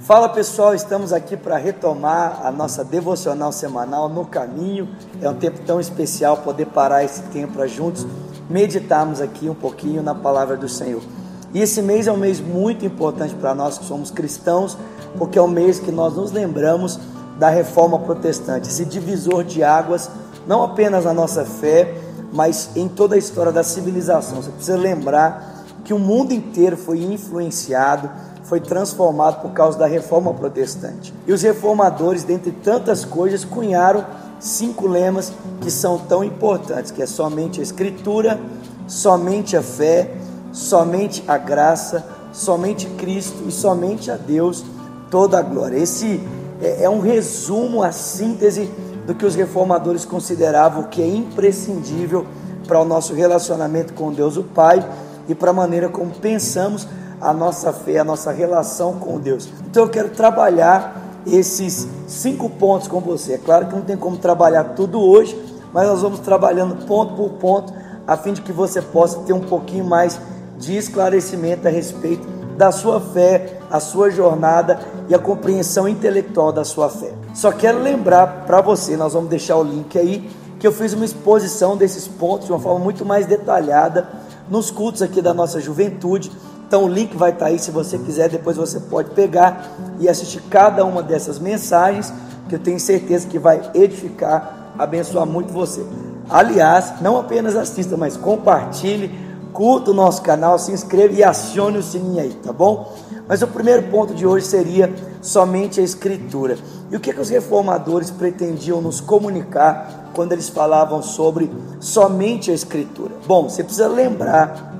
Fala pessoal, estamos aqui para retomar a nossa devocional semanal no caminho. É um tempo tão especial poder parar esse tempo para juntos meditarmos aqui um pouquinho na palavra do Senhor. E esse mês é um mês muito importante para nós que somos cristãos, porque é o mês que nós nos lembramos da reforma protestante, esse divisor de águas, não apenas na nossa fé, mas em toda a história da civilização. Você precisa lembrar que o mundo inteiro foi influenciado foi transformado por causa da reforma protestante. E os reformadores, dentre tantas coisas, cunharam cinco lemas que são tão importantes, que é somente a escritura, somente a fé, somente a graça, somente Cristo e somente a Deus toda a glória. Esse é, é um resumo, a síntese do que os reformadores consideravam que é imprescindível para o nosso relacionamento com Deus o Pai e para a maneira como pensamos a nossa fé, a nossa relação com Deus. Então eu quero trabalhar esses cinco pontos com você. É claro que não tem como trabalhar tudo hoje, mas nós vamos trabalhando ponto por ponto, a fim de que você possa ter um pouquinho mais de esclarecimento a respeito da sua fé, a sua jornada e a compreensão intelectual da sua fé. Só quero lembrar para você, nós vamos deixar o link aí, que eu fiz uma exposição desses pontos de uma forma muito mais detalhada nos cultos aqui da nossa juventude. Então o link vai estar aí se você quiser, depois você pode pegar e assistir cada uma dessas mensagens, que eu tenho certeza que vai edificar, abençoar muito você. Aliás, não apenas assista, mas compartilhe, curta o nosso canal, se inscreva e acione o sininho aí, tá bom? Mas o primeiro ponto de hoje seria somente a escritura. E o que, que os reformadores pretendiam nos comunicar quando eles falavam sobre somente a escritura? Bom, você precisa lembrar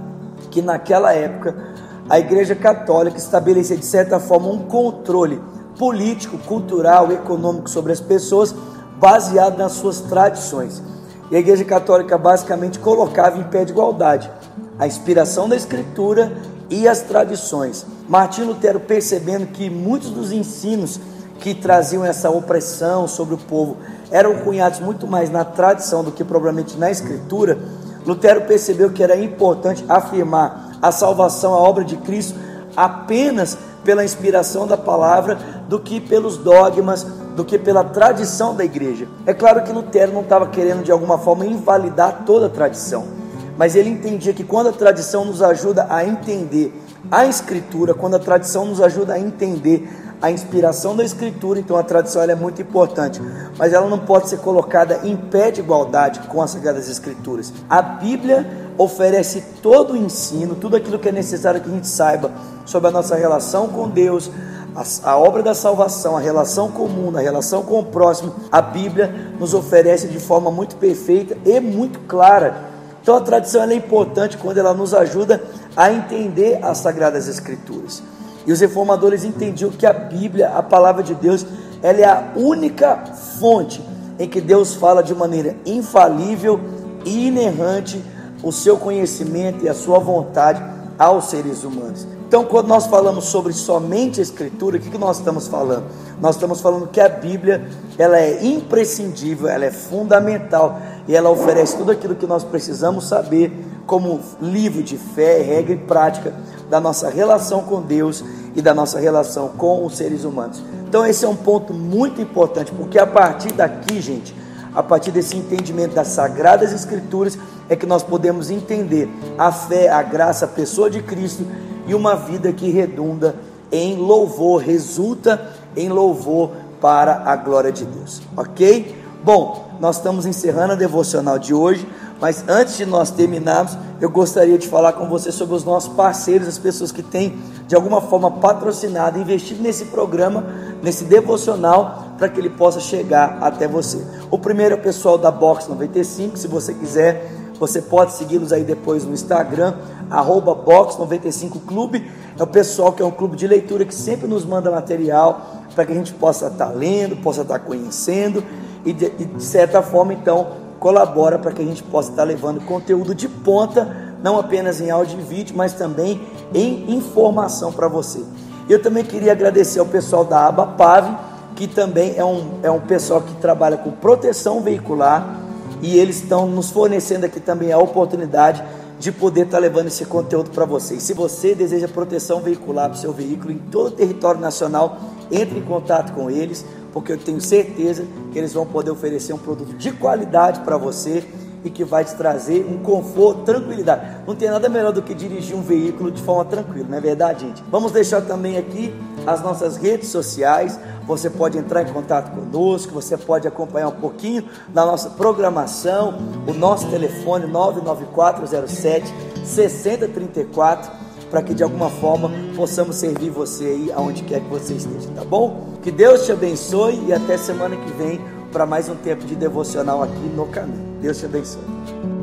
que naquela época a Igreja Católica estabelecia de certa forma um controle político, cultural, econômico sobre as pessoas, baseado nas suas tradições. E a Igreja Católica basicamente colocava em pé de igualdade a inspiração da Escritura e as tradições. Martim Lutero, percebendo que muitos dos ensinos que traziam essa opressão sobre o povo eram cunhados muito mais na tradição do que propriamente na Escritura, Lutero percebeu que era importante afirmar a salvação, a obra de Cristo, apenas pela inspiração da palavra do que pelos dogmas, do que pela tradição da igreja. É claro que Lutero não estava querendo de alguma forma invalidar toda a tradição, mas ele entendia que quando a tradição nos ajuda a entender a Escritura, quando a tradição nos ajuda a entender a inspiração da Escritura, então a tradição é muito importante, mas ela não pode ser colocada em pé de igualdade com as Sagradas Escrituras. A Bíblia oferece todo o ensino, tudo aquilo que é necessário que a gente saiba sobre a nossa relação com Deus, a, a, obra da salvação, a relação comum, a relação com o próximo, a Bíblia nos oferece de forma muito perfeita e muito clara. Então a tradição é importante quando ela nos ajuda a entender as Sagradas Escrituras. E os reformadores entendiam que a Bíblia, a palavra de Deus, ela é a única fonte em que Deus fala de maneira infalível e inerrante o seu conhecimento e a sua vontade aos seres humanos. Então, quando nós falamos sobre somente a Escritura, o que, que nós estamos falando? Nós estamos falando que a Bíblia ela é imprescindível, ela é fundamental e ela oferece tudo aquilo que nós precisamos saber como livro de fé, regra e prática da nossa relação com Deus e da nossa relação com os seres humanos. Então, esse é um ponto muito importante, porque a partir daqui, gente, a partir desse entendimento das sagradas escrituras, é que nós podemos entender a fé, a graça, a pessoa de Cristo e uma vida que redunda em louvor, resulta em louvor para a glória de Deus, ok? Bom, nós estamos encerrando a devocional de hoje, mas antes de nós terminarmos, eu gostaria de falar com você sobre os nossos parceiros, as pessoas que têm de alguma forma patrocinado, investido nesse programa, nesse devocional, para que ele possa chegar até você. O primeiro é o pessoal da Box 95, se você quiser você pode segui-los aí depois no Instagram, arroba Box95 Clube. É o pessoal que é um clube de leitura que sempre nos manda material para que a gente possa estar tá lendo, possa estar tá conhecendo e de, e de certa forma então colabora para que a gente possa estar levando conteúdo de ponta, não apenas em áudio e vídeo, mas também em informação para você. Eu também queria agradecer ao pessoal da Abapave, que também é um, é um pessoal que trabalha com proteção veicular e eles estão nos fornecendo aqui também a oportunidade de poder estar levando esse conteúdo para vocês. Se você deseja proteção veicular para o seu veículo em todo o território nacional, entre em contato com eles, porque eu tenho certeza que eles vão poder oferecer um produto de qualidade para você e que vai te trazer um conforto, tranquilidade. Não tem nada melhor do que dirigir um veículo de forma tranquila, não é verdade, gente? Vamos deixar também aqui as nossas redes sociais. Você pode entrar em contato conosco, você pode acompanhar um pouquinho da nossa programação, o nosso telefone 99407 6034 para que de alguma forma possamos servir você aí aonde quer que você esteja, tá bom? Que Deus te abençoe e até semana que vem para mais um tempo de devocional aqui no caminho. Deus te abençoe.